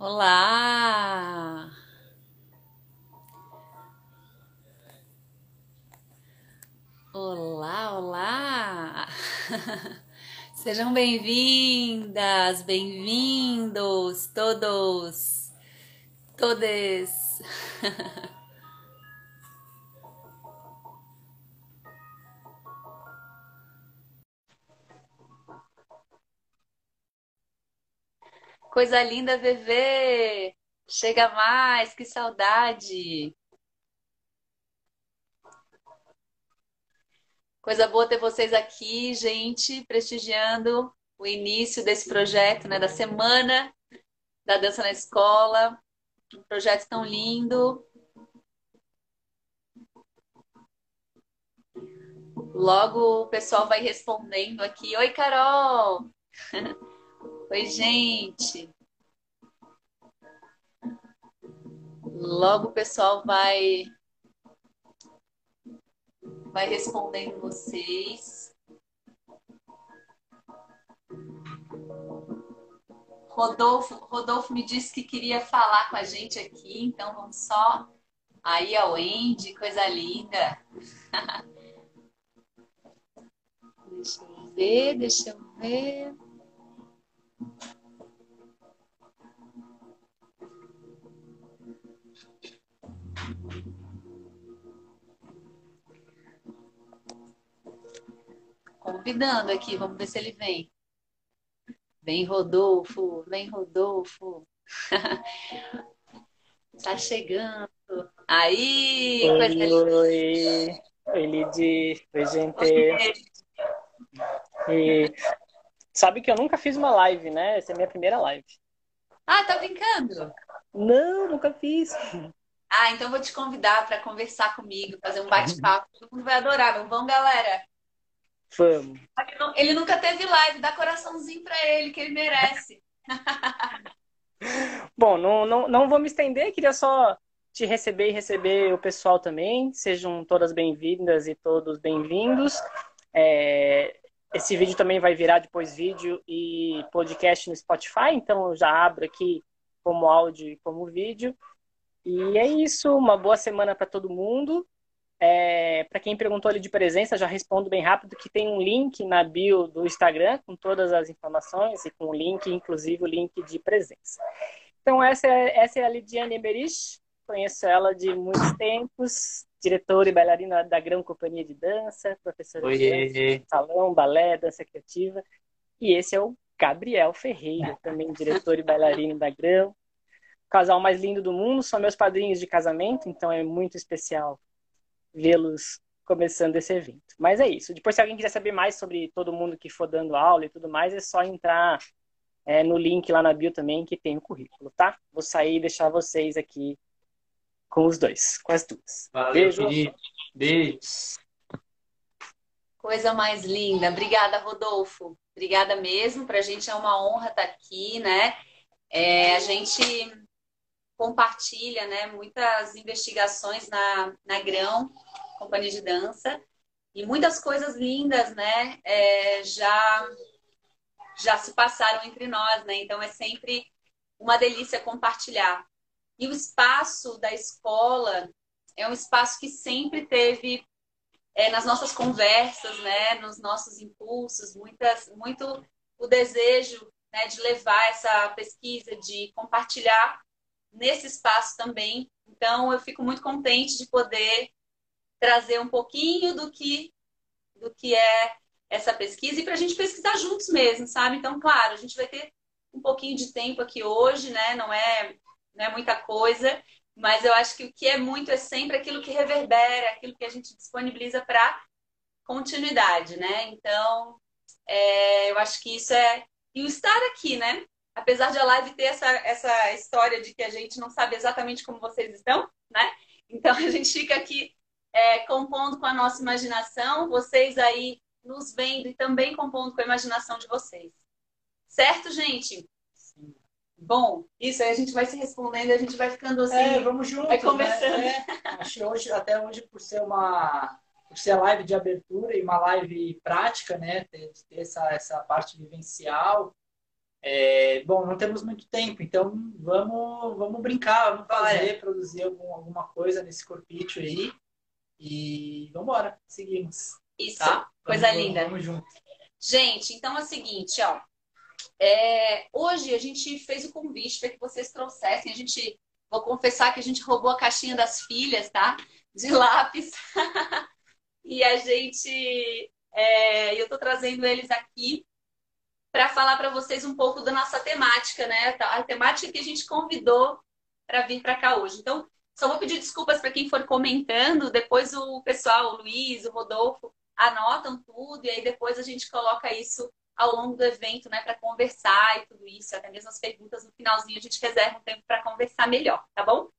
Olá! Olá, olá! Sejam bem-vindas, bem-vindos todos, todes. Coisa linda, VV! Chega mais, que saudade! Coisa boa ter vocês aqui, gente, prestigiando o início desse projeto, né, da semana da dança na escola. Um projeto tão lindo. Logo o pessoal vai respondendo aqui. Oi, Carol! Oi, gente! Logo o pessoal vai vai respondendo vocês. Rodolfo, Rodolfo me disse que queria falar com a gente aqui, então vamos só aí ao Wendy, coisa linda. deixa eu ver, deixa eu ver. Convidando aqui, vamos ver se ele vem. Vem, Rodolfo, vem, Rodolfo. tá chegando. Aí, oi, oi, oi, Lidy. Oi, gente. E sabe que eu nunca fiz uma live, né? Essa é a minha primeira live. Ah, tá brincando? Não, nunca fiz. Ah, então vou te convidar para conversar comigo, fazer um bate-papo. Todo mundo vai adorar. Vamos, galera? Vamos. Ele nunca teve live, dá coraçãozinho para ele, que ele merece. Bom, não, não, não vou me estender, queria só te receber e receber o pessoal também. Sejam todas bem-vindas e todos bem-vindos. É, esse vídeo também vai virar depois vídeo e podcast no Spotify, então eu já abro aqui como áudio e como vídeo. E é isso, uma boa semana para todo mundo. É, para quem perguntou ali de presença, já respondo bem rápido que tem um link na bio do Instagram com todas as informações e com o link, inclusive o link de presença. Então essa é, essa é a Lidiane Eberich, conheço ela de muitos tempos, diretora e bailarina da Grão Companhia de Dança, professora Oiê. de dança, salão, balé, dança criativa. E esse é o Gabriel Ferreira, também diretor e bailarino da Grão. O casal mais lindo do mundo, são meus padrinhos de casamento, então é muito especial vê-los começando esse evento. Mas é isso. Depois, se alguém quiser saber mais sobre todo mundo que for dando aula e tudo mais, é só entrar é, no link lá na bio também, que tem o currículo, tá? Vou sair e deixar vocês aqui com os dois, com as duas. Valeu, Beijo. Felipe. Beijos. Coisa mais linda. Obrigada, Rodolfo. Obrigada mesmo. Para a gente é uma honra estar aqui, né? É, a gente compartilha né, muitas investigações na, na Grão, Companhia de Dança, e muitas coisas lindas né, é, já, já se passaram entre nós, né? Então é sempre uma delícia compartilhar. E o espaço da escola é um espaço que sempre teve é, nas nossas conversas, né, nos nossos impulsos, muitas, muito o desejo né, de levar essa pesquisa, de compartilhar nesse espaço também. Então, eu fico muito contente de poder trazer um pouquinho do que, do que é essa pesquisa e para a gente pesquisar juntos mesmo, sabe? Então, claro, a gente vai ter um pouquinho de tempo aqui hoje, né? Não é, não é muita coisa, mas eu acho que o que é muito é sempre aquilo que reverbera, aquilo que a gente disponibiliza para continuidade, né? Então, é, eu acho que isso é. E o estar aqui, né? Apesar de a live ter essa, essa história de que a gente não sabe exatamente como vocês estão, né? Então a gente fica aqui é, compondo com a nossa imaginação, vocês aí nos vendo e também compondo com a imaginação de vocês. Certo, gente? Sim. Bom, isso aí a gente vai se respondendo e a gente vai ficando assim. É, vamos juntos. Vai conversando. Né? É, acho que hoje, até hoje, por ser uma. Por ser live de abertura e uma live prática, né? Ter, ter essa, essa parte vivencial, É, bom, não temos muito tempo, então vamos, vamos brincar, vamos fazer, Bora. produzir algum, alguma coisa nesse corpício aí. E vamos embora, seguimos. Isso, tá? coisa vamos, linda. Vamos junto. Gente, então é o seguinte, ó. É, hoje a gente fez o convite para que vocês trouxessem. A gente, vou confessar que a gente roubou a caixinha das filhas, tá? De lápis. e a gente, é, eu estou trazendo eles aqui para falar para vocês um pouco da nossa temática, né? A temática que a gente convidou para vir para cá hoje. Então, só vou pedir desculpas para quem for comentando. Depois o pessoal, o Luiz, o Rodolfo, anotam tudo e aí depois a gente coloca isso ao longo do evento, né, para conversar e tudo isso, até mesmo as perguntas no finalzinho a gente reserva um tempo para conversar melhor, tá bom?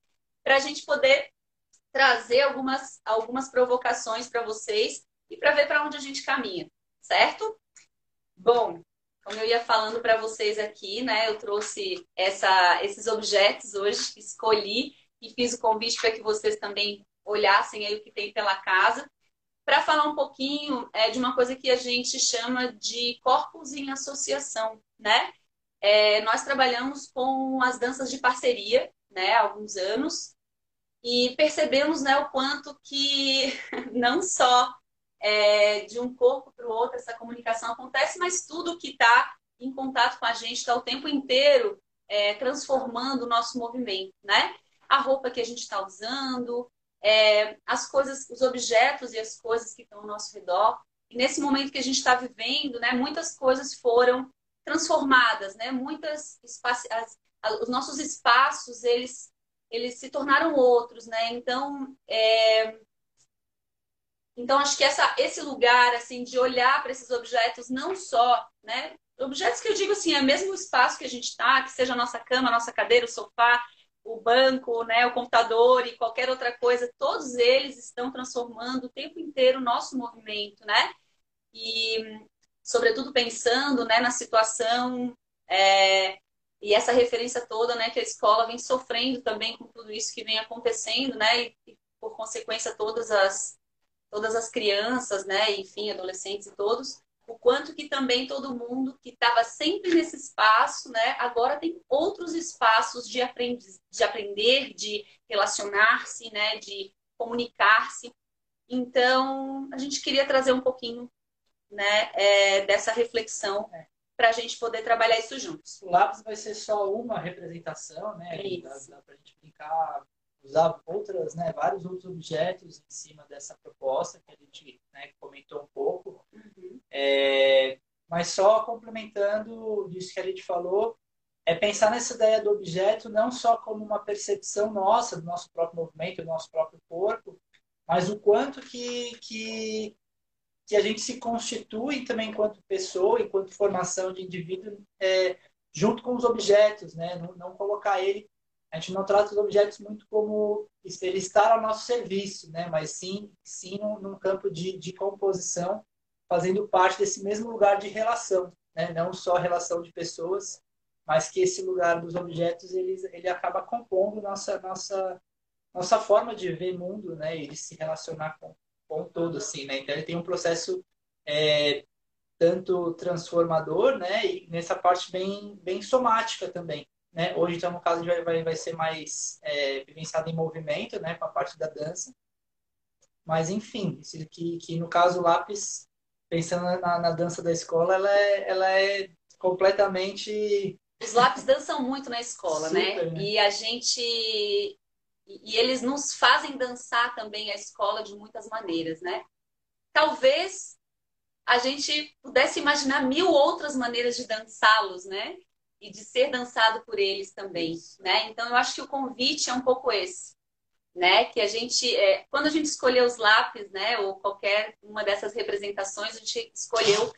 Para a gente poder trazer algumas, algumas provocações para vocês e para ver para onde a gente caminha, certo? Bom, como eu ia falando para vocês aqui, né, eu trouxe essa, esses objetos hoje, escolhi e fiz o convite para que vocês também olhassem aí o que tem pela casa para falar um pouquinho é, de uma coisa que a gente chama de corpos em associação, né? É, nós trabalhamos com as danças de parceria, né, há alguns anos, e percebemos, né, o quanto que não só é, de um corpo para o outro essa comunicação acontece, mas tudo que está em contato com a gente está o tempo inteiro é, transformando o nosso movimento, né? A roupa que a gente está usando, é, as coisas, os objetos e as coisas que estão ao nosso redor. E nesse momento que a gente está vivendo, né, muitas coisas foram transformadas, né? Muitas as, os nossos espaços eles eles se tornaram outros, né? Então é, então acho que essa, esse lugar assim de olhar para esses objetos não só, né? Objetos que eu digo assim, é mesmo o espaço que a gente está, que seja a nossa cama, a nossa cadeira, o sofá, o banco, né, o computador e qualquer outra coisa, todos eles estão transformando o tempo inteiro o nosso movimento, né? E, sobretudo, pensando né, na situação é, e essa referência toda né, que a escola vem sofrendo também com tudo isso que vem acontecendo, né? E, e por consequência, todas as, todas as crianças, né, enfim, adolescentes e todos, o quanto que também todo mundo que estava sempre nesse espaço, né, agora tem outros espaços de, aprend de aprender, de relacionar-se, né, de comunicar-se. Então, a gente queria trazer um pouquinho né, é, dessa reflexão é. para a gente poder trabalhar isso juntos. O lápis vai ser só uma representação, né? Dá, dá para a gente brincar usar outras, né, vários outros objetos em cima dessa proposta que a gente né, comentou um pouco. Uhum. É, mas só complementando disso que a gente falou, é pensar nessa ideia do objeto não só como uma percepção nossa do nosso próprio movimento, do nosso próprio corpo, mas o quanto que, que, que a gente se constitui também enquanto pessoa, enquanto formação de indivíduo, é, junto com os objetos, né? Não, não colocar ele a gente não trata os objetos muito como ele estar ao nosso serviço, né? mas sim, sim num, campo de, de, composição, fazendo parte desse mesmo lugar de relação, né? não só relação de pessoas, mas que esse lugar dos objetos ele, ele acaba compondo nossa nossa nossa forma de ver mundo, né? E de se relacionar com, com todo, assim, né? Então ele tem um processo é, tanto transformador, né? E nessa parte bem bem somática também. Né? Hoje, então, no caso, vai, vai, vai ser mais é, vivenciado em movimento, né? com a parte da dança. Mas, enfim, que, que no caso o lápis, pensando na, na dança da escola, ela é, ela é completamente. Os lápis dançam muito na escola, né? Super, né? né? E a gente. E eles nos fazem dançar também a escola de muitas maneiras, né? Talvez a gente pudesse imaginar mil outras maneiras de dançá-los, né? E de ser dançado por eles também, né? Então eu acho que o convite é um pouco esse, né? Que a gente, é, quando a gente escolheu os lápis, né, ou qualquer uma dessas representações, a gente escolheu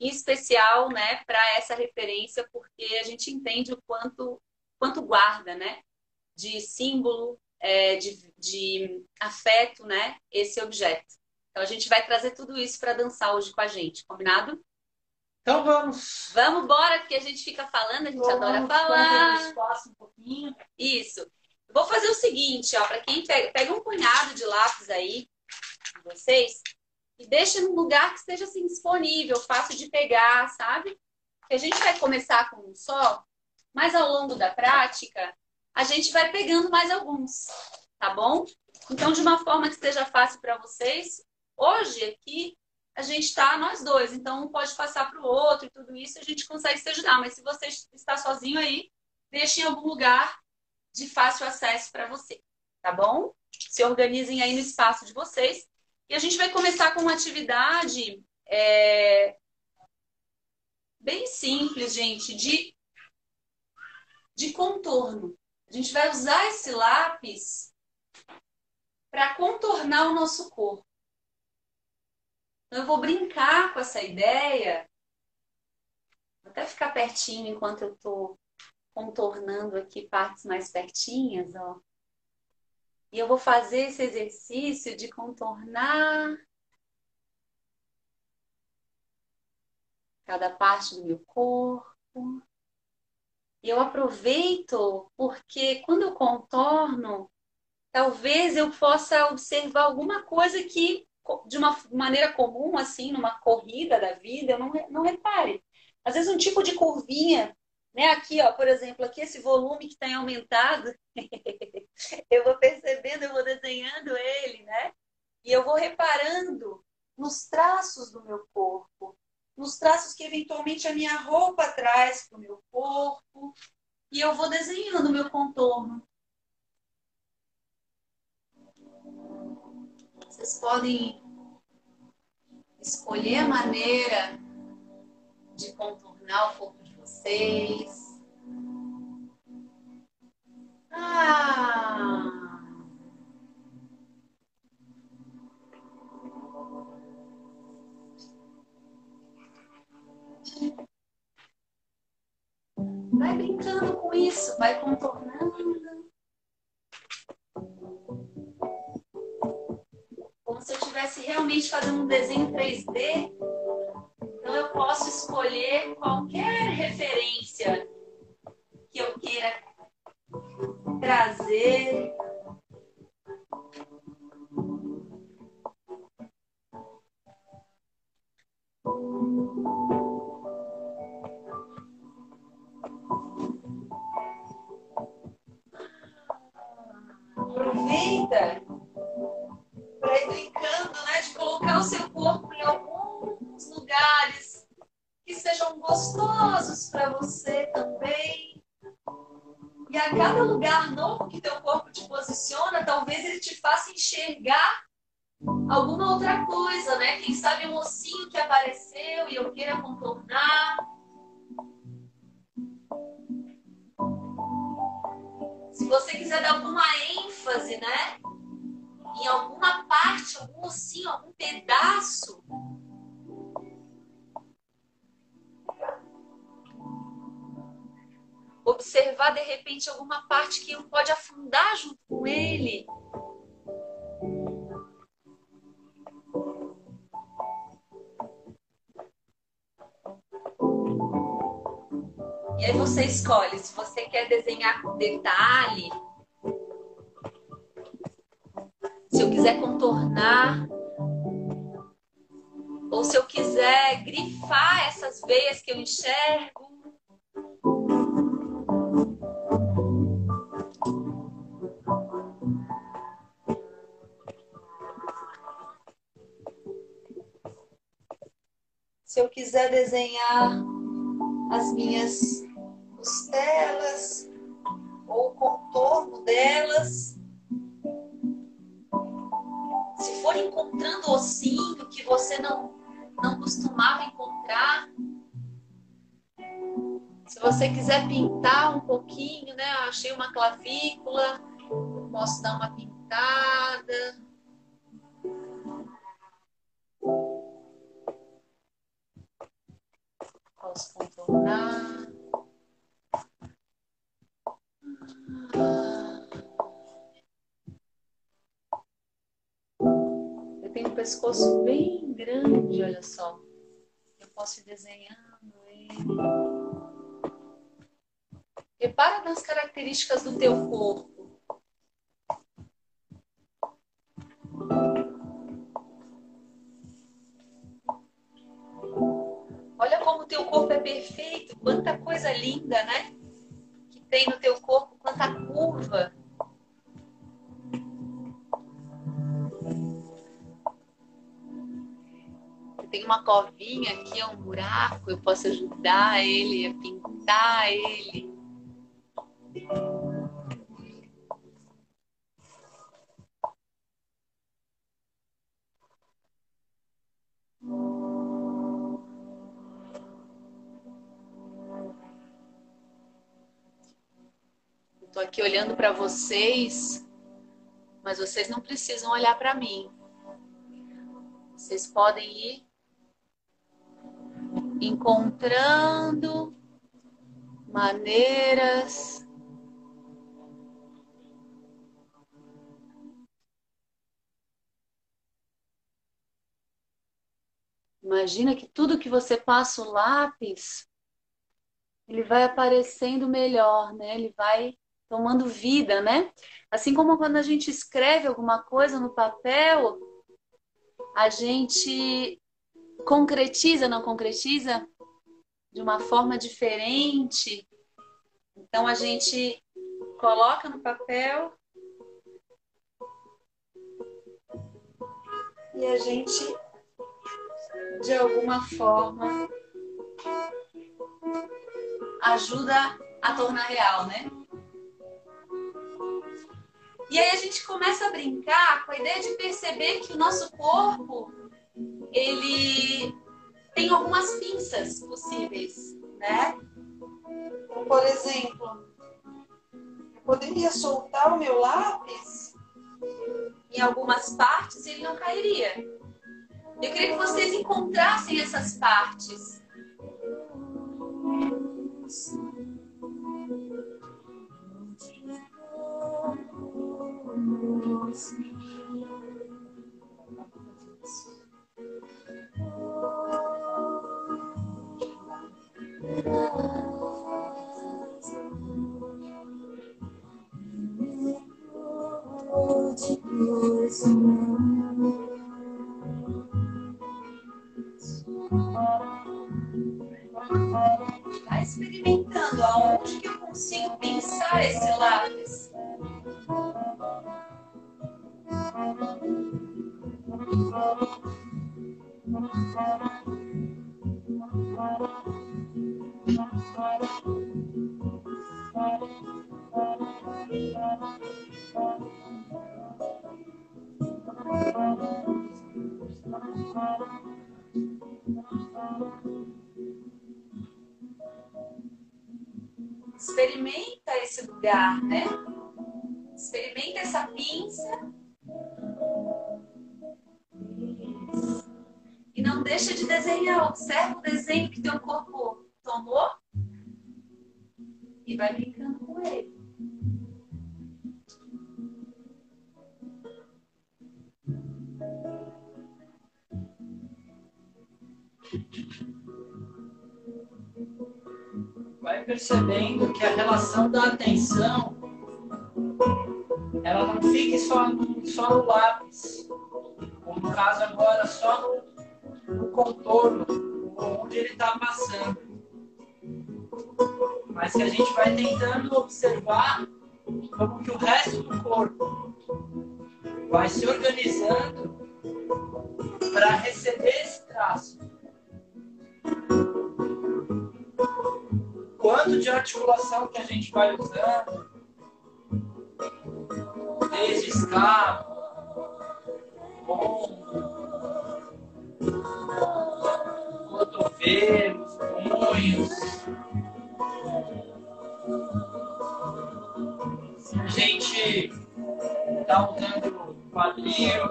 em especial, né, para essa referência, porque a gente entende o quanto quanto guarda, né? De símbolo, é, de, de afeto, né? Esse objeto. Então a gente vai trazer tudo isso para dançar hoje com a gente, combinado? Então vamos. Vamos embora, porque a gente fica falando, a gente vamos adora falar. espaço um pouquinho. Isso. Vou fazer o seguinte, ó, para quem pega, pega um punhado de lápis aí, vocês, e deixa num lugar que esteja assim disponível, fácil de pegar, sabe? que a gente vai começar com um só, mas ao longo da prática, a gente vai pegando mais alguns, tá bom? Então, de uma forma que esteja fácil para vocês, hoje aqui a gente está nós dois, então um pode passar para o outro e tudo isso, a gente consegue se ajudar. Mas se você está sozinho aí, deixe em algum lugar de fácil acesso para você, tá bom? Se organizem aí no espaço de vocês. E a gente vai começar com uma atividade é, bem simples, gente, de, de contorno. A gente vai usar esse lápis para contornar o nosso corpo. Então, eu vou brincar com essa ideia. Vou até ficar pertinho enquanto eu estou contornando aqui partes mais pertinhas, ó. E eu vou fazer esse exercício de contornar cada parte do meu corpo. E eu aproveito porque quando eu contorno, talvez eu possa observar alguma coisa que, de uma maneira comum, assim, numa corrida da vida, eu não, não repare. Às vezes um tipo de curvinha né? Aqui, ó, por exemplo, aqui esse volume que está aumentado, eu vou percebendo, eu vou desenhando ele, né? E eu vou reparando nos traços do meu corpo, nos traços que eventualmente a minha roupa traz para o meu corpo, e eu vou desenhando o meu contorno. Vocês podem escolher a maneira de contornar o corpo vocês. Ah. Vai brincando com isso, vai contornando. Se eu estivesse realmente fazendo um desenho 3D então eu posso escolher qualquer referência que eu queira trazer. Aproveita para ir brincando, né? De colocar o seu corpo em algum lugares que sejam gostosos para você também. E a cada lugar novo que teu corpo te posiciona, talvez ele te faça enxergar alguma outra coisa, né? Quem sabe um ossinho que apareceu e eu queira contornar. Se você quiser dar alguma ênfase, né? Em alguma parte, algum ossinho, algum pedaço observar de repente alguma parte que pode afundar junto com ele. E aí você escolhe se você quer desenhar com detalhe, quiser contornar, ou se eu quiser grifar essas veias que eu enxergo. se eu quiser desenhar as minhas costelas ou o contorno delas. Você quiser pintar um pouquinho, né? achei uma clavícula, posso dar uma pintada. Posso contornar. Eu tenho um pescoço bem grande, olha só. Eu posso ir desenhando ele. Repara nas características do teu corpo. Olha como o teu corpo é perfeito, quanta coisa linda, né? Que tem no teu corpo, quanta curva. Tem uma covinha aqui, é um buraco, eu posso ajudar ele a pintar ele. Estou aqui olhando para vocês, mas vocês não precisam olhar para mim. Vocês podem ir encontrando maneiras Imagina que tudo que você passa o lápis, ele vai aparecendo melhor, né? Ele vai tomando vida, né? Assim como quando a gente escreve alguma coisa no papel, a gente concretiza, não concretiza de uma forma diferente. Então a gente coloca no papel e a gente de alguma forma ajuda a tornar real, né? E aí a gente começa a brincar com a ideia de perceber que o nosso corpo ele tem algumas pinças possíveis, né? Então, por exemplo, eu poderia soltar o meu lápis em algumas partes e ele não cairia. Eu queria que vocês encontrassem essas partes. Vai experimentando aonde que eu consigo pensar esse lápis. Experimenta esse lugar, né? Experimenta essa pinça. Deixa de desenhar. Observa o desenho que teu corpo tomou e vai brincando com ele. vai percebendo que a relação da atenção ela não fique só no, só no lápis, como no caso agora só no, no contorno, onde ele está passando. Mas que a gente vai tentando observar como que o resto do corpo vai se organizando para receber esse traço. quanto de articulação que a gente vai usando, desde escapa, ombro, cotovelos, punhos. A gente está usando quadril,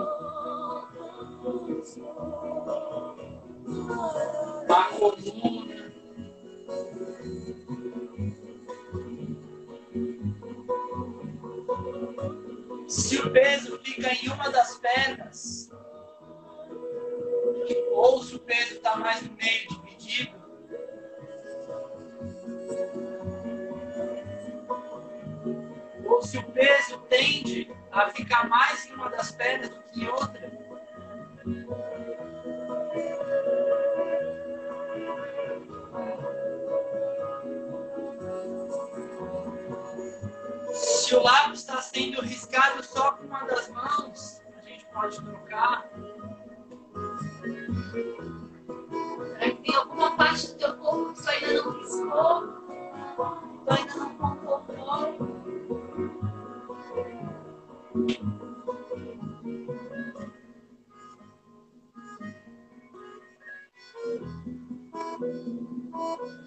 a coluna. Se o peso fica em uma das pernas, nosso peso está mais no meio dividido. Ou se o peso tende a ficar mais em uma das pernas do que em outra. Se o lábio está sendo riscado só com uma das mãos, a gente pode trocar. Parte do teu corpo que você ainda não riscou? Tu ainda não concordou? Se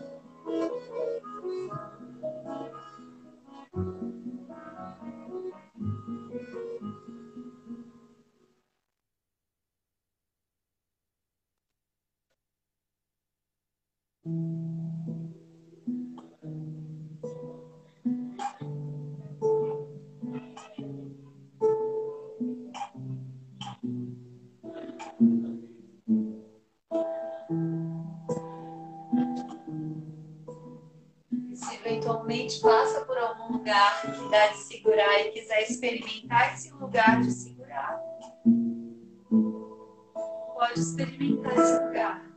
eventualmente passa por algum lugar que dá de segurar e quiser experimentar esse lugar de segurar, pode experimentar esse lugar.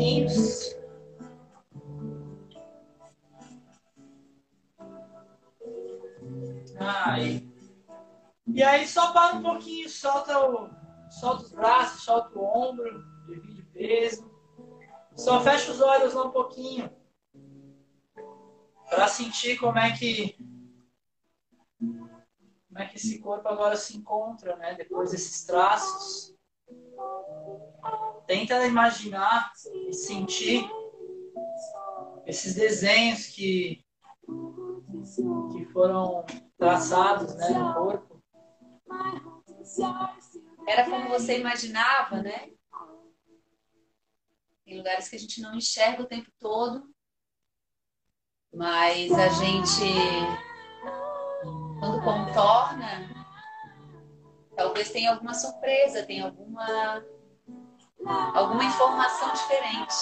Pouquinhos. Aí. E aí só para um pouquinho, solta, o, solta os braços, solta o ombro, divide peso. Só fecha os olhos lá um pouquinho. Para sentir como é que como é que esse corpo agora se encontra, né? Depois desses traços. Tenta imaginar e sentir esses desenhos que, que foram traçados né, no corpo. Era como você imaginava, né? Tem lugares que a gente não enxerga o tempo todo, mas a gente, quando contorna, talvez tenha alguma surpresa, tenha alguma, alguma informação diferente.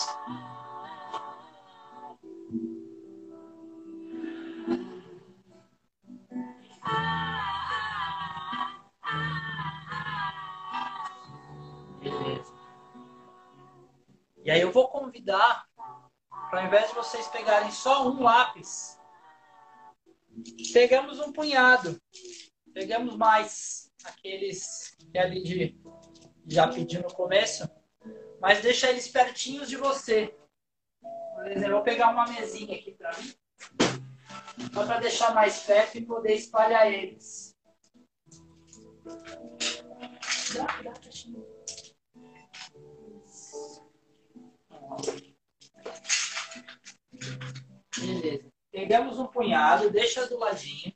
E aí eu vou convidar, para ao invés de vocês pegarem só um lápis, pegamos um punhado. Pegamos mais aqueles que ali de já pedi no começo, mas deixa eles pertinhos de você. Por exemplo, eu vou pegar uma mesinha aqui para mim, só para deixar mais perto e poder espalhar eles. Beleza. Pegamos um punhado, deixa do ladinho.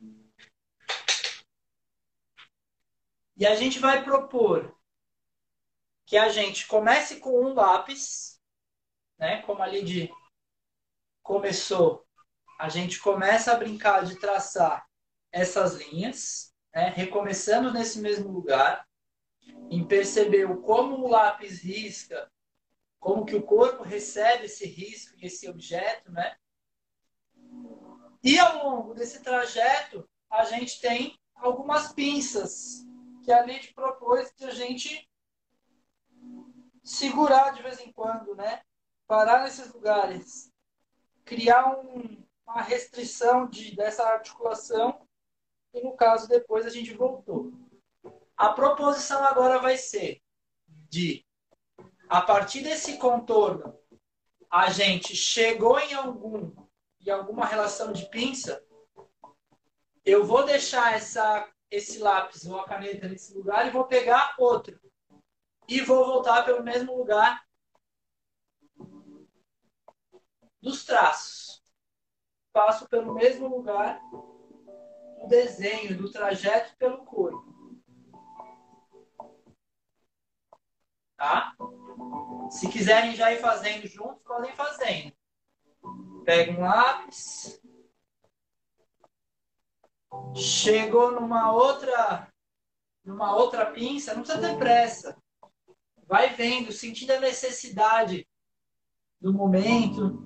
E a gente vai propor que a gente comece com um lápis, né? Como ali de começou, a gente começa a brincar de traçar essas linhas, né? Recomeçando nesse mesmo lugar, em perceber como o lápis risca como que o corpo recebe esse risco e esse objeto, né? E ao longo desse trajeto, a gente tem algumas pinças que a Lid propôs que a gente segurar de vez em quando, né? Parar nesses lugares, criar um, uma restrição de, dessa articulação e no caso depois a gente voltou. A proposição agora vai ser de a partir desse contorno a gente chegou em algum em alguma relação de pinça, eu vou deixar essa, esse lápis ou a caneta nesse lugar e vou pegar outro. E vou voltar pelo mesmo lugar dos traços. Passo pelo mesmo lugar do desenho, do trajeto pelo corpo. Tá? Se quiserem já ir fazendo juntos, podem fazendo. Pega um lápis. Chegou numa outra numa outra pinça, não precisa ter pressa. Vai vendo, sentindo a necessidade do momento.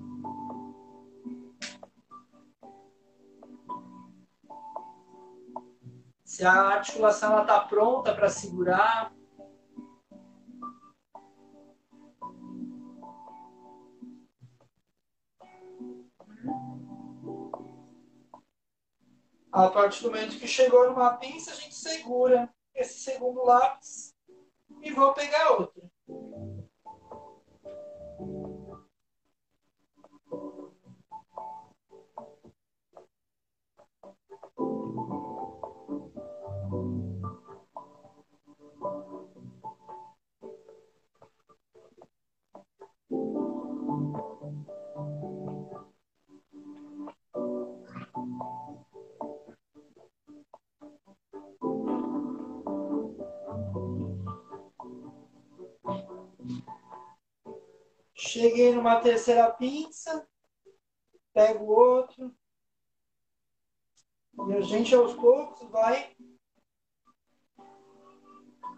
Se a articulação está pronta para segurar. A partir do momento que chegou numa pinça, a gente segura esse segundo lápis e vou pegar outro. Cheguei numa terceira pinça, pego outro. E a gente aos poucos vai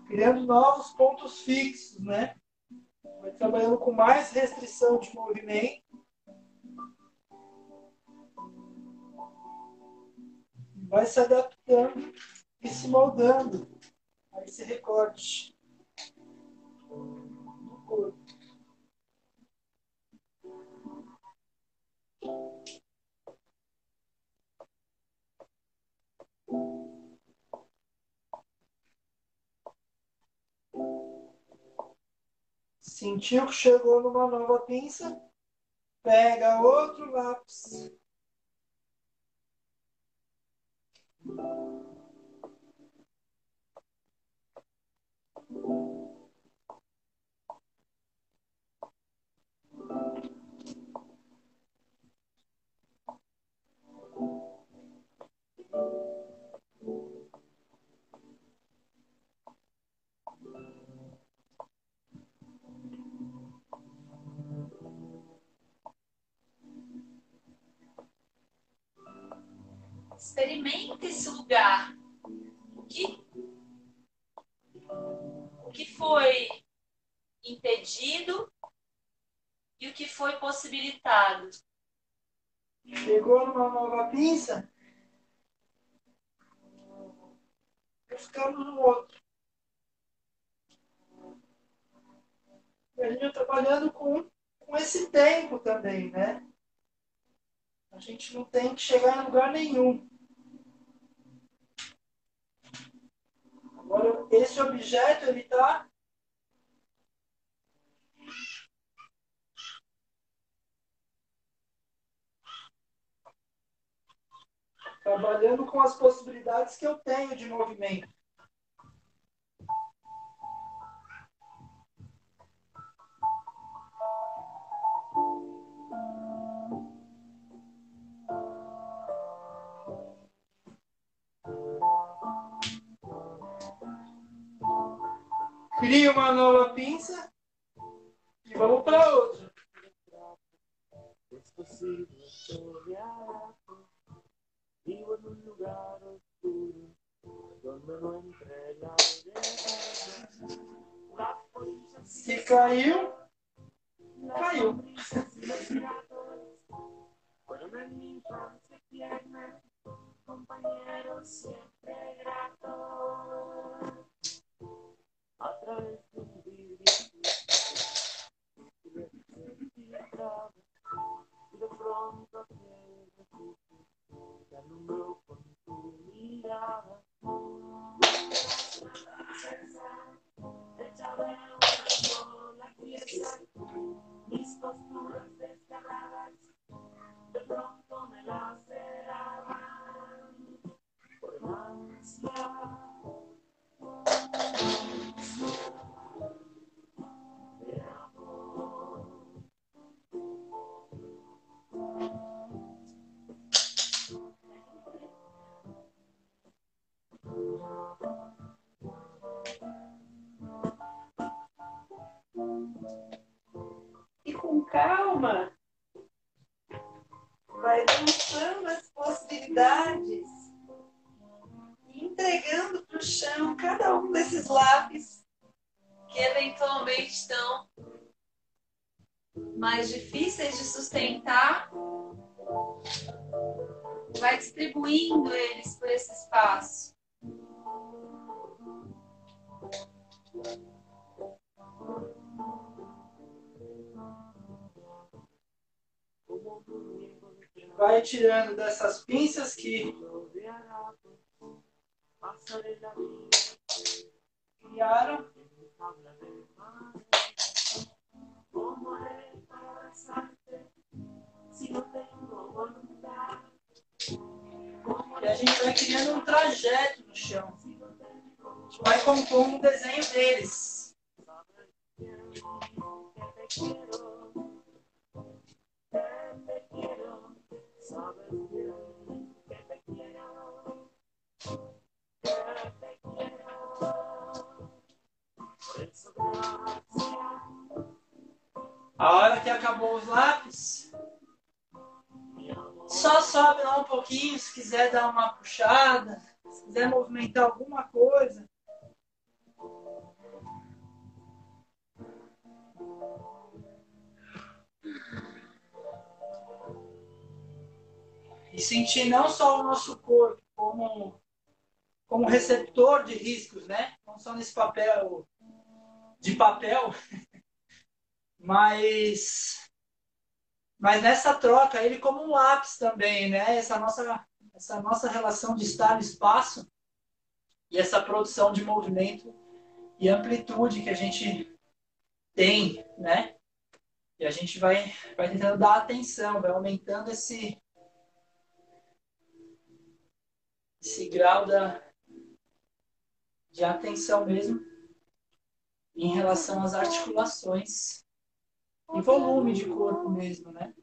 criando novos pontos fixos, né? Vai trabalhando com mais restrição de movimento. Vai se adaptando e se moldando a esse recorte Sentiu que chegou numa nova pinça, pega outro lápis. Experimenta esse lugar. O que, o que foi impedido e o que foi possibilitado. Chegou numa nova pinça, buscamos um outro. E a gente está trabalhando com, com esse tempo também, né? A gente não tem que chegar em lugar nenhum. Agora, esse objeto, ele está trabalhando com as possibilidades que eu tenho de movimento. Uma calma, vai lançando as possibilidades entregando para o chão cada um desses lápis que eventualmente estão mais difíceis de sustentar, vai distribuindo eles por esse espaço. Vai tirando dessas pinças que criaram. E a gente vai criando um trajeto no chão. Vai compondo um desenho deles. A hora que acabou os lápis, só sobe lá um pouquinho, se quiser dar uma puxada, se quiser movimentar alguma coisa. E sentir não só o nosso corpo como, como receptor de riscos, né? Não só nesse papel de papel, mas mas nessa troca ele como um lápis também, né? Essa nossa essa nossa relação de estar no espaço e essa produção de movimento e amplitude que a gente tem, né? E a gente vai vai tentando dar atenção, vai aumentando esse esse grau da de atenção mesmo em relação às articulações e volume de corpo mesmo, né?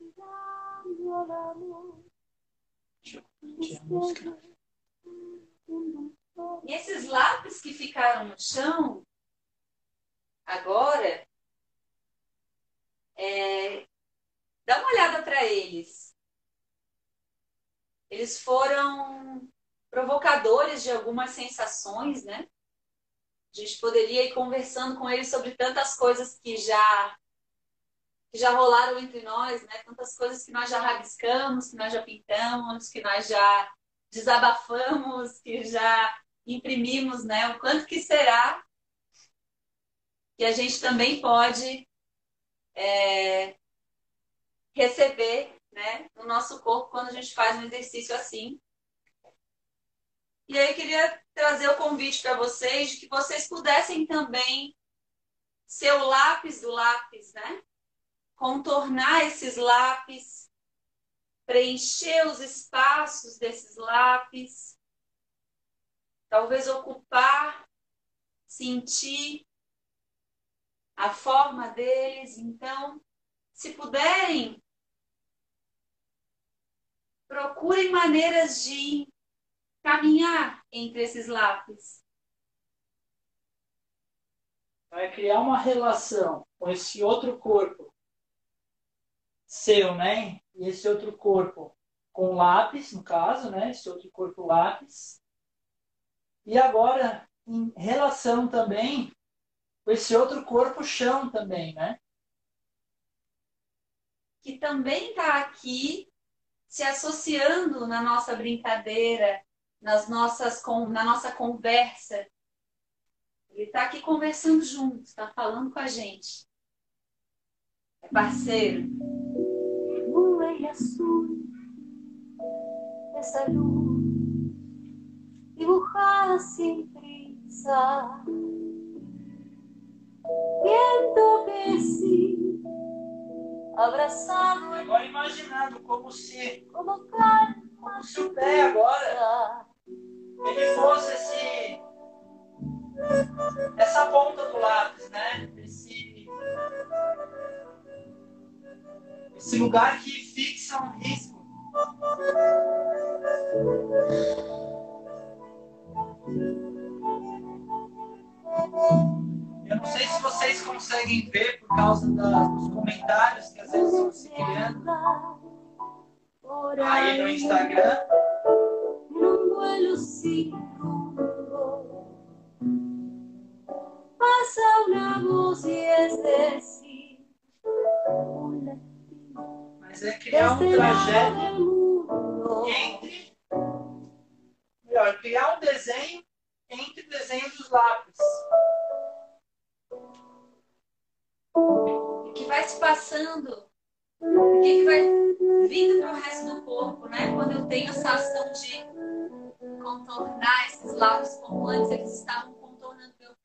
Música. E esses lápis que ficaram no chão, agora, é, dá uma olhada para eles. Eles foram provocadores de algumas sensações, né? A gente poderia ir conversando com eles sobre tantas coisas que já que já rolaram entre nós, né? Tantas coisas que nós já rabiscamos, que nós já pintamos, que nós já desabafamos, que já imprimimos, né? O quanto que será que a gente também pode é, receber, né? No nosso corpo quando a gente faz um exercício assim. E aí queria trazer o convite para vocês de que vocês pudessem também ser o lápis do lápis, né? contornar esses lápis, preencher os espaços desses lápis, talvez ocupar, sentir a forma deles. Então, se puderem, procurem maneiras de caminhar entre esses lápis. Vai criar uma relação com esse outro corpo seu, né? E esse outro corpo com lápis, no caso, né? Esse outro corpo lápis. E agora, em relação também com esse outro corpo chão também, né? que também está aqui se associando na nossa brincadeira nas nossas, na nossa conversa. Ele está aqui conversando junto, está falando com a gente. É parceiro. Nube azul, essa luz dibujada sin prisa. Viento que sí, abrazado Agora imaginando como se, como calma como se o pé agora ele fosse esse, essa ponta do lápis, né? Esse, esse lugar que fixa um risco. Eu não sei se vocês conseguem ver por causa da- dos comentários latido Mas é criar um trajeto ng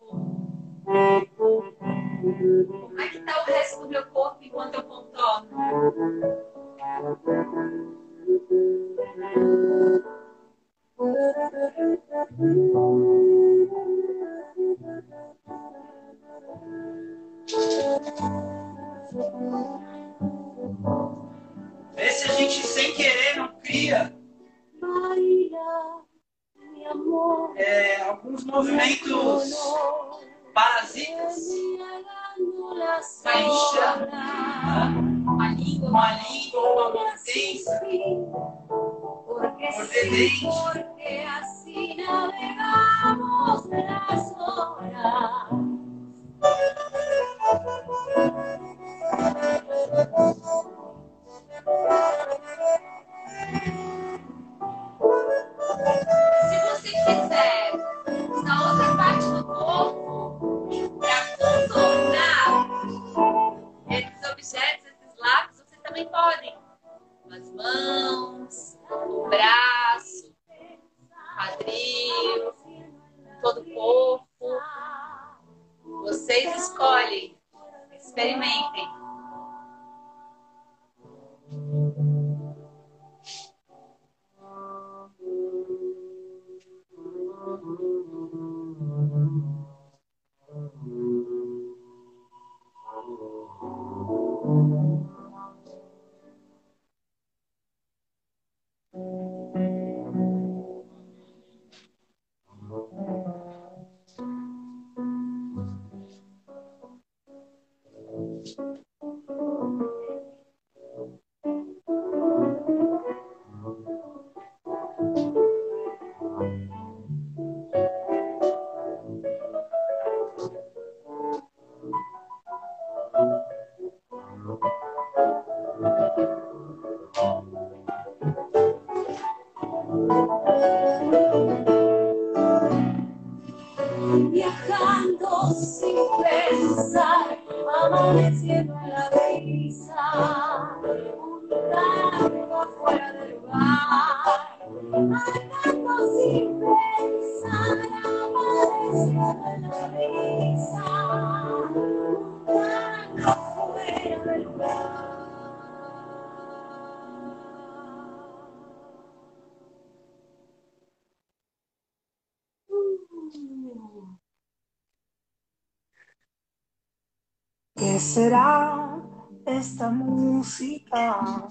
¿Qué será esta música?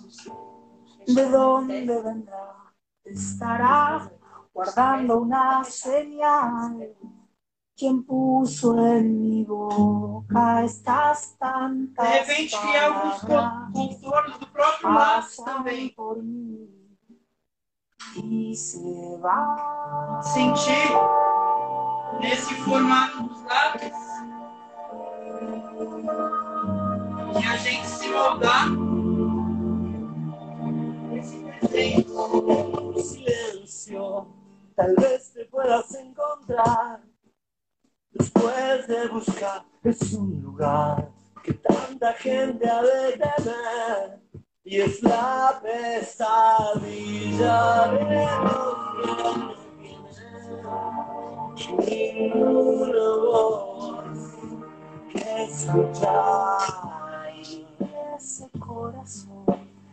¿De dónde vendrá? Estará guardando una señal. ¿Quién puso en mi boca estas De tantas repente criar alguns contornos do próprio lápis Pasan também. por mí y se va. Sentir nesse formato dos lápis e a gente se moldar nesse desenho. silencio tal vez te puedas encontrar. Después de buscar, es un lugar que tanta gente ha de tener. Y es la pesadilla de los que ninguna voz que escuchar. Y ese corazón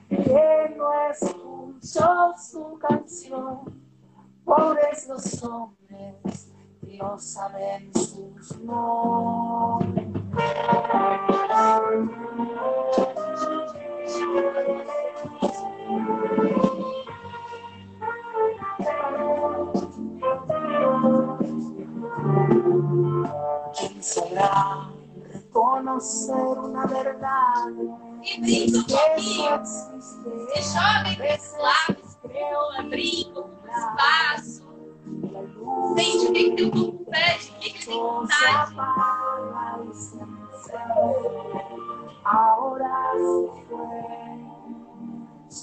que no escuchó su canción. Pobres los hombres no saben sus nombres. ¿Quién sabrá reconocer una verdad? E brinco Que comigo. Se joga com esse lápis, pula,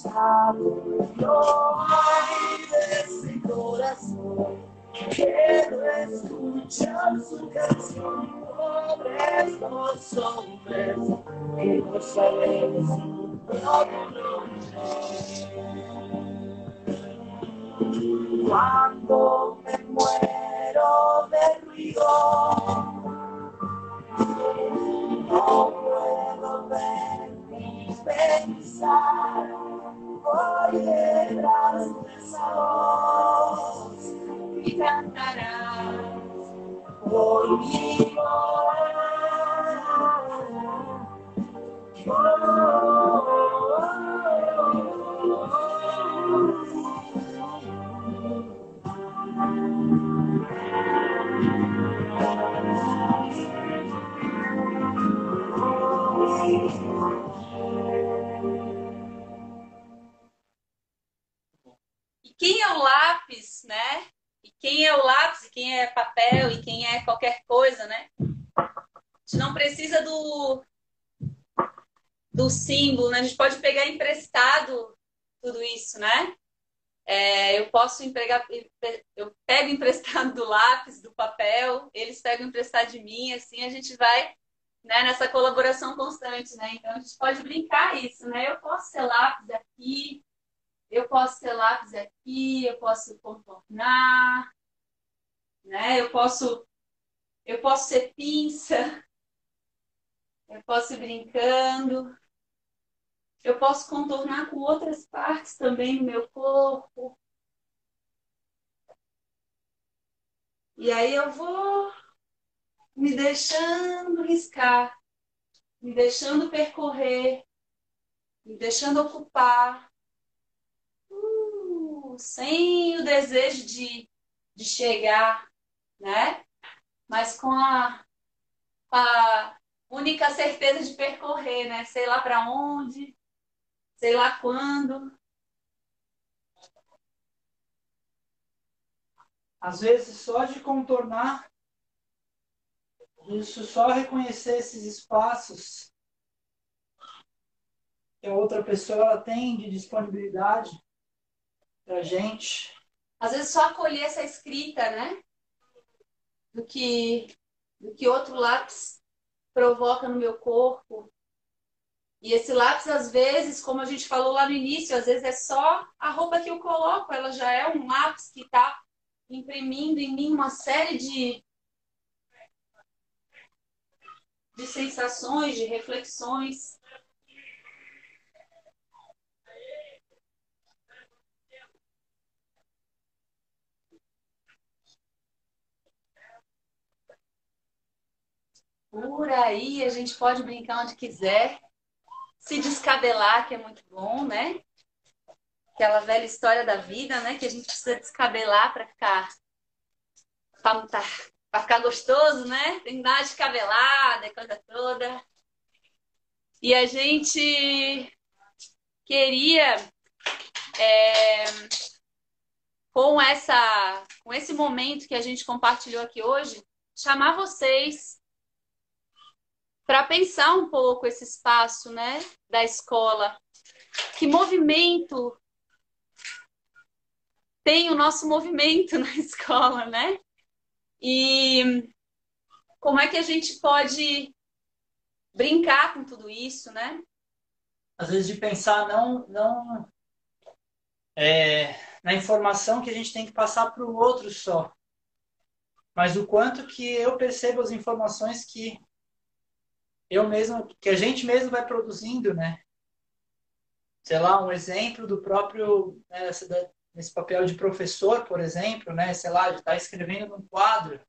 Ya volvió ay de ese corazón. Quiero escuchar su canción. Pobres los hombres que no saben su propio nombre. Cuando me muero de ruido, no puedo ver ni pensar. Thank you. y quem é o lápis, né? E quem é o lápis, e quem é papel, e quem é qualquer coisa, né? A gente não precisa do, do símbolo, né? A gente pode pegar emprestado tudo isso, né? É, eu posso empregar, eu pego emprestado do lápis, do papel, eles pegam emprestado de mim, assim a gente vai né, nessa colaboração constante, né? Então a gente pode brincar isso, né? Eu posso ser lápis aqui, eu posso ser lápis aqui, eu posso contornar, né? Eu posso, eu posso ser pinça, eu posso ir brincando, eu posso contornar com outras partes também do meu corpo. E aí eu vou me deixando riscar, me deixando percorrer, me deixando ocupar sem o desejo de, de chegar, né? Mas com a, a única certeza de percorrer, né? Sei lá para onde, sei lá quando. Às vezes, só de contornar, isso só reconhecer esses espaços que a outra pessoa tem de disponibilidade para gente. Às vezes só acolher essa escrita, né? Do que, do que outro lápis provoca no meu corpo. E esse lápis, às vezes, como a gente falou lá no início, às vezes é só a roupa que eu coloco, ela já é um lápis que está imprimindo em mim uma série de, de sensações, de reflexões. Por aí a gente pode brincar onde quiser, se descabelar, que é muito bom, né? Aquela velha história da vida, né? Que a gente precisa descabelar para ficar para ficar gostoso, né? Tem que dar descabelada, coisa toda. E a gente queria é, com essa com esse momento que a gente compartilhou aqui hoje, chamar vocês para pensar um pouco esse espaço, né, da escola. Que movimento tem o nosso movimento na escola, né? E como é que a gente pode brincar com tudo isso, né? Às vezes de pensar não, não é, na informação que a gente tem que passar para o outro só, mas o quanto que eu percebo as informações que eu mesmo, que a gente mesmo vai produzindo, né? Sei lá, um exemplo do próprio, né, nesse papel de professor, por exemplo, né? Sei lá, de estar tá escrevendo num quadro,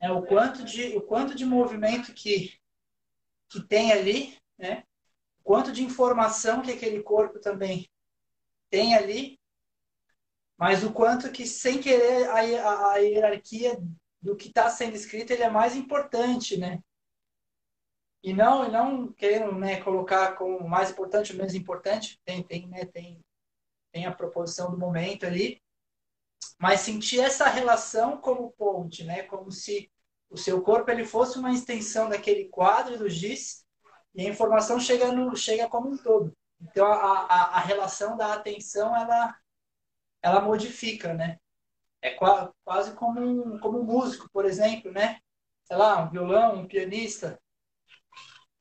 né? O quanto de, o quanto de movimento que que tem ali, né? O quanto de informação que aquele corpo também tem ali, mas o quanto que, sem querer, a, a, a hierarquia do que está sendo escrito ele é mais importante, né? E não, e não querendo né, colocar como mais importante ou menos importante, tem, tem, né, tem, tem a proposição do momento ali, mas sentir essa relação como ponte, né? Como se o seu corpo ele fosse uma extensão daquele quadro do giz e a informação chega, no, chega como um todo. Então, a, a, a relação da atenção, ela, ela modifica, né? É quase como um, como um músico, por exemplo, né? Sei lá, um violão, um pianista.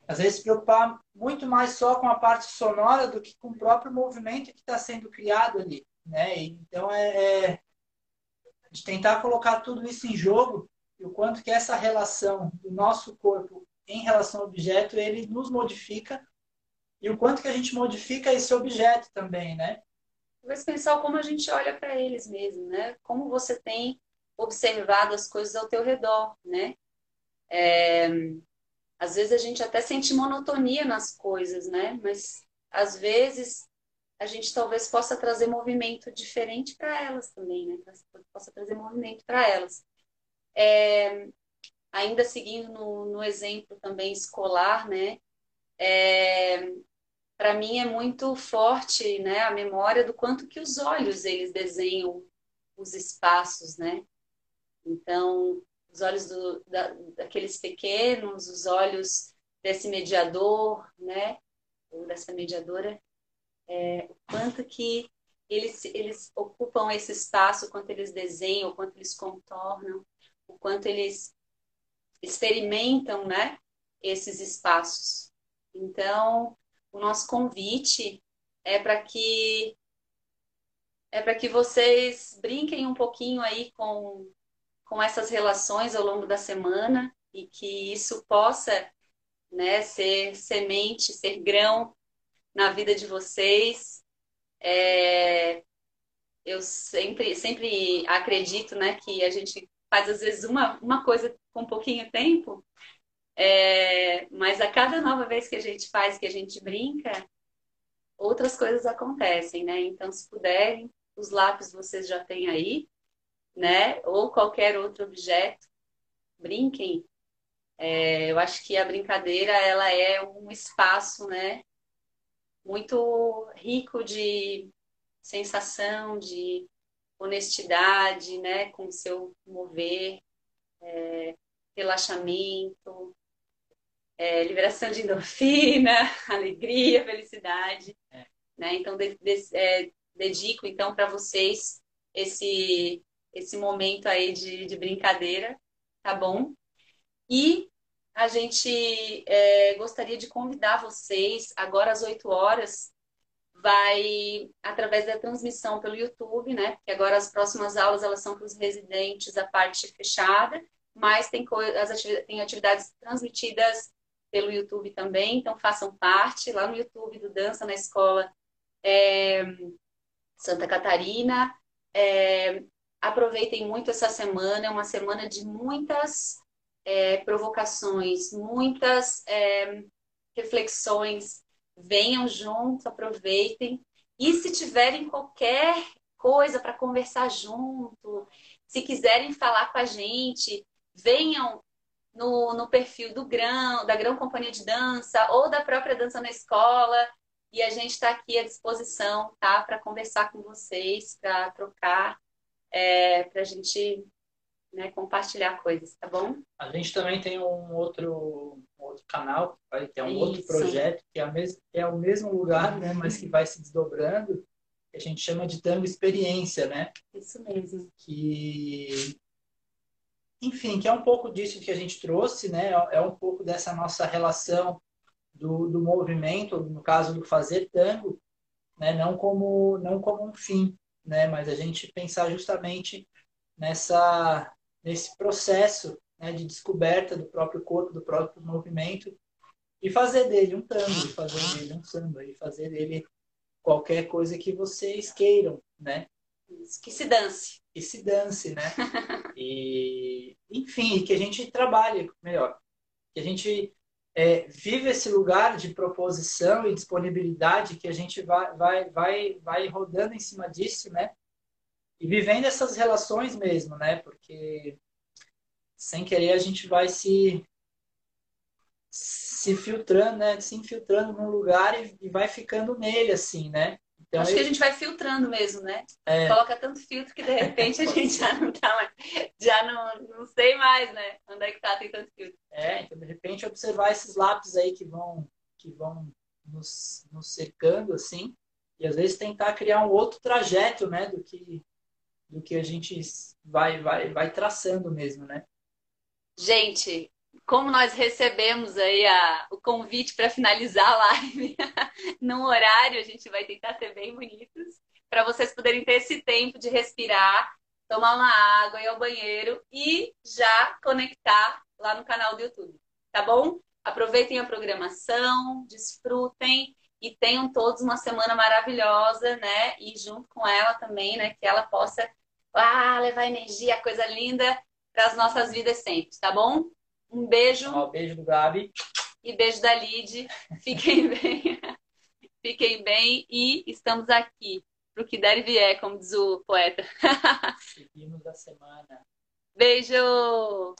Às vezes se preocupar muito mais só com a parte sonora do que com o próprio movimento que está sendo criado ali, né? Então, é, é de tentar colocar tudo isso em jogo e o quanto que essa relação do nosso corpo em relação ao objeto, ele nos modifica e o quanto que a gente modifica esse objeto também, né? Talvez pensar como a gente olha para eles mesmo, né? Como você tem observado as coisas ao teu redor, né? É... Às vezes a gente até sente monotonia nas coisas, né? Mas às vezes a gente talvez possa trazer movimento diferente para elas também, né? Possa trazer movimento para elas. É... Ainda seguindo no, no exemplo também escolar, né? É, para mim é muito forte, né, a memória do quanto que os olhos eles desenham os espaços, né? Então, os olhos do, da, daqueles pequenos, os olhos desse mediador, né, ou dessa mediadora, é, o quanto que eles, eles ocupam esse espaço, o quanto eles desenham, o quanto eles contornam, o quanto eles experimentam, né, esses espaços. Então, o nosso convite é para que é para que vocês brinquem um pouquinho aí com, com essas relações ao longo da semana e que isso possa né, ser semente, ser grão na vida de vocês. É, eu sempre, sempre acredito né, que a gente faz às vezes uma, uma coisa com pouquinho tempo é, mas a cada nova vez que a gente faz, que a gente brinca, outras coisas acontecem, né? Então, se puderem, os lápis vocês já têm aí, né? Ou qualquer outro objeto, brinquem. É, eu acho que a brincadeira ela é um espaço, né? Muito rico de sensação, de honestidade, né? Com o seu mover, é, relaxamento, é, liberação de endorfina, alegria, felicidade. É. Né? Então, de, de, é, dedico então para vocês esse, esse momento aí de, de brincadeira, tá bom? E a gente é, gostaria de convidar vocês, agora às 8 horas, vai através da transmissão pelo YouTube, né? Porque agora as próximas aulas elas são para os residentes, a parte fechada, mas tem, as atividades, tem atividades transmitidas pelo YouTube também, então façam parte lá no YouTube do Dança na Escola é, Santa Catarina. É, aproveitem muito essa semana, é uma semana de muitas é, provocações, muitas é, reflexões. Venham juntos, aproveitem. E se tiverem qualquer coisa para conversar junto, se quiserem falar com a gente, venham no, no perfil do Grão, da Grão Companhia de Dança ou da própria Dança na Escola. E a gente está aqui à disposição, tá? Para conversar com vocês, para trocar, é, para a gente né, compartilhar coisas, tá bom? A gente também tem um outro, um outro canal, vai ter um Isso. outro projeto que é, mesmo, é o mesmo lugar, né, mas que vai se desdobrando, que a gente chama de tango experiência, né? Isso mesmo. Que, enfim, que é um pouco disso que a gente trouxe, né? É um pouco dessa nossa relação do, do movimento, no caso do fazer tango, né? Não como não como um fim, né? Mas a gente pensar justamente nessa nesse processo né, de descoberta do próprio corpo, do próprio movimento e fazer dele um tango, fazer dele um samba, e fazer dele qualquer coisa que vocês queiram, né? Que se dance. Que se dance, né? e, enfim, que a gente trabalhe melhor. Que a gente é, vive esse lugar de proposição e disponibilidade, que a gente vai, vai, vai, vai rodando em cima disso, né? E vivendo essas relações mesmo, né? Porque sem querer a gente vai se se filtrando, né? Se infiltrando num lugar e, e vai ficando nele, assim, né? Então, Acho eu... que a gente vai filtrando mesmo, né? É... Coloca tanto filtro que de repente a gente já não tá mais, já não, não sei mais, né? Onde é que tá, tem tanto filtro. É, então de repente observar esses lápis aí que vão, que vão nos, nos secando, assim, e às vezes tentar criar um outro trajeto, né? Do que, do que a gente vai, vai, vai traçando mesmo, né? Gente, como nós recebemos aí a, o convite para finalizar a live num horário, a gente vai tentar ser bem bonitos, para vocês poderem ter esse tempo de respirar, tomar uma água, ir ao banheiro e já conectar lá no canal do YouTube, tá bom? Aproveitem a programação, desfrutem e tenham todos uma semana maravilhosa, né? E junto com ela também, né? Que ela possa ah, levar energia, coisa linda para as nossas vidas sempre, tá bom? Um beijo. Um beijo do Gabi. E beijo da Lid. Fiquem bem. Fiquem bem e estamos aqui para o que der e vier, como diz o poeta. Seguimos a semana. Beijo!